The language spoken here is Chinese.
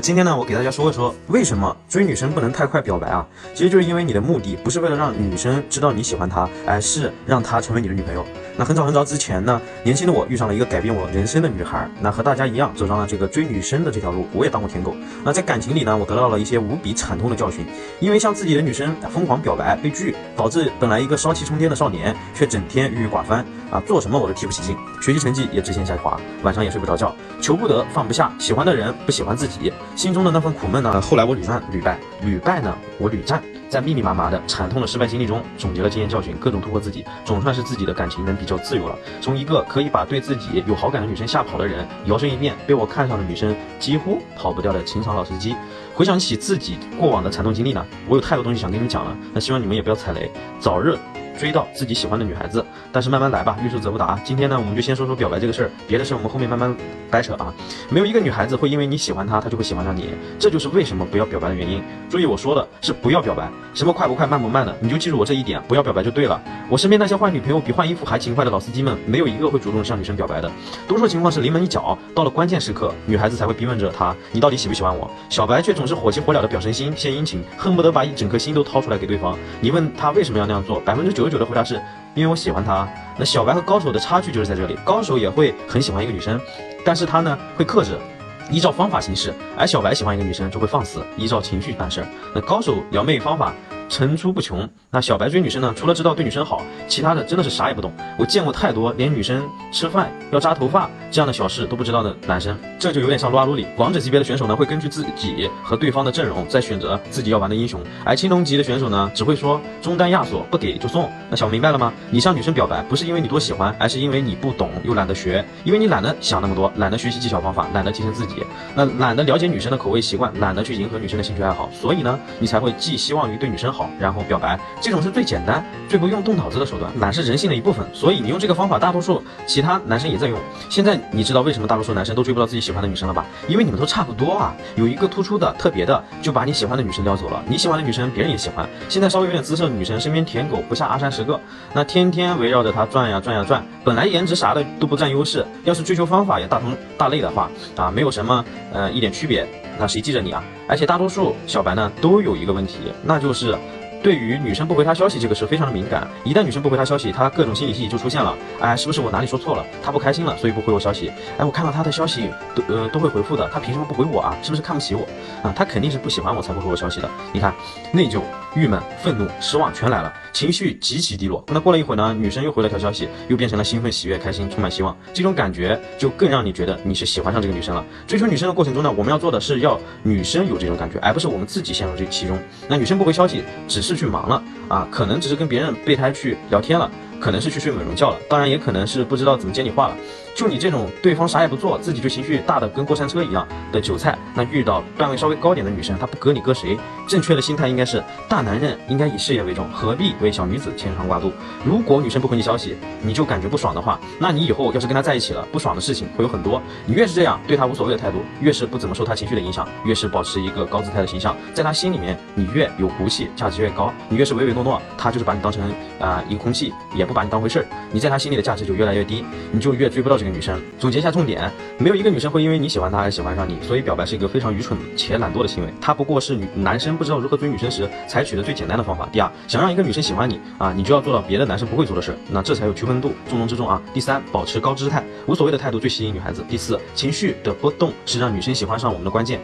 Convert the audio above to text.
今天呢，我给大家说一说为什么追女生不能太快表白啊？其实就是因为你的目的不是为了让女生知道你喜欢她，而是让她成为你的女朋友。那很早很早之前呢，年轻的我遇上了一个改变我人生的女孩，那和大家一样走上了这个追女生的这条路。我也当过舔狗。那在感情里呢，我得到了一些无比惨痛的教训，因为向自己的女生疯狂表白被拒，导致本来一个骚气冲天的少年，却整天郁郁寡欢啊，做什么我都提不起劲，学习成绩也直线下滑，晚上也睡不着觉，求不得放不下，喜欢的人不喜欢自己。心中的那份苦闷呢？后来我屡战屡败，屡败呢，我屡战，在密密麻麻的惨痛的失败经历中，总结了经验教训，各种突破自己，总算是自己的感情能比较自由了。从一个可以把对自己有好感的女生吓跑的人，摇身一变被我看上的女生几乎跑不掉的情场老司机。回想起自己过往的惨痛经历呢，我有太多东西想跟你们讲了。那希望你们也不要踩雷，早日。追到自己喜欢的女孩子，但是慢慢来吧，欲速则不达。今天呢，我们就先说说表白这个事儿，别的事儿我们后面慢慢掰扯啊。没有一个女孩子会因为你喜欢她，她就会喜欢上你，这就是为什么不要表白的原因。注意我说的是不要表白，什么快不快、慢不慢的，你就记住我这一点，不要表白就对了。我身边那些换女朋友比换衣服还勤快的老司机们，没有一个会主动向女生表白的，多数情况是临门一脚，到了关键时刻，女孩子才会逼问着他，你到底喜不喜欢我？小白却总是火急火燎的表真心、献殷勤，恨不得把一整颗心都掏出来给对方。你问他为什么要那样做，百分之九十九的回答是。因为我喜欢她，那小白和高手的差距就是在这里。高手也会很喜欢一个女生，但是他呢会克制，依照方法行事；而小白喜欢一个女生就会放肆，依照情绪办事儿。那高手撩妹方法。层出不穷。那小白追女生呢？除了知道对女生好，其他的真的是啥也不懂。我见过太多连女生吃饭要扎头发这样的小事都不知道的男生，这就有点像撸啊撸里王者级别的选手呢，会根据自己和对方的阵容再选择自己要玩的英雄。而青铜级的选手呢，只会说中单亚索不给就送。那想明白了吗？你向女生表白不是因为你多喜欢，而是因为你不懂又懒得学，因为你懒得想那么多，懒得学习技巧方法，懒得提升自己，那懒得了解女生的口味习惯，懒得去迎合女生的兴趣爱好，所以呢，你才会寄希望于对女生好。然后表白，这种是最简单、最不用动脑子的手段。懒是人性的一部分，所以你用这个方法，大多数其他男生也在用。现在你知道为什么大多数男生都追不到自己喜欢的女生了吧？因为你们都差不多啊，有一个突出的、特别的，就把你喜欢的女生撩走了。你喜欢的女生，别人也喜欢。现在稍微有点姿色的女生，身边舔狗不下二三十个，那天天围绕着她转呀转呀转。本来颜值啥的都不占优势，要是追求方法也大同大类的话，啊，没有什么呃一点区别，那谁记着你啊？而且大多数小白呢，都有一个问题，那就是。对于女生不回他消息这个事非常的敏感，一旦女生不回他消息，他各种心理戏就出现了。哎，是不是我哪里说错了？他不开心了，所以不回我消息。哎，我看到他的消息都呃都会回复的，他凭什么不回我啊？是不是看不起我啊？他肯定是不喜欢我才不回我消息的。你看，内疚。郁闷、愤怒、失望全来了，情绪极其低落。那过了一会儿呢，女生又回了条消息，又变成了兴奋、喜悦、开心、充满希望。这种感觉就更让你觉得你是喜欢上这个女生了。追求女生的过程中呢，我们要做的是要女生有这种感觉，而不是我们自己陷入这其中。那女生不回消息，只是去忙了啊，可能只是跟别人备胎去聊天了，可能是去睡美容觉了，当然也可能是不知道怎么接你话了。就你这种对方啥也不做，自己就情绪大的跟过山车一样的韭菜，那遇到段位稍微高点的女生，她不割你割谁？正确的心态应该是大男人应该以事业为重，何必为小女子牵肠挂肚？如果女生不回你消息，你就感觉不爽的话，那你以后要是跟她在一起了，不爽的事情会有很多。你越是这样对她无所谓的态度，越是不怎么受她情绪的影响，越是保持一个高姿态的形象，在她心里面你越有骨气，价值越高。你越是唯唯诺诺，她就是把你当成啊一个空气，也不把你当回事儿。你在她心里的价值就越来越低，你就越追不到。这个女生总结一下重点，没有一个女生会因为你喜欢她而喜欢上你，所以表白是一个非常愚蠢且懒惰的行为。它不过是女男生不知道如何追女生时采取的最简单的方法。第二，想让一个女生喜欢你啊，你就要做到别的男生不会做的事，那这才有区分度，重中之重啊。第三，保持高姿态，无所谓的态度最吸引女孩子。第四，情绪的波动是让女生喜欢上我们的关键。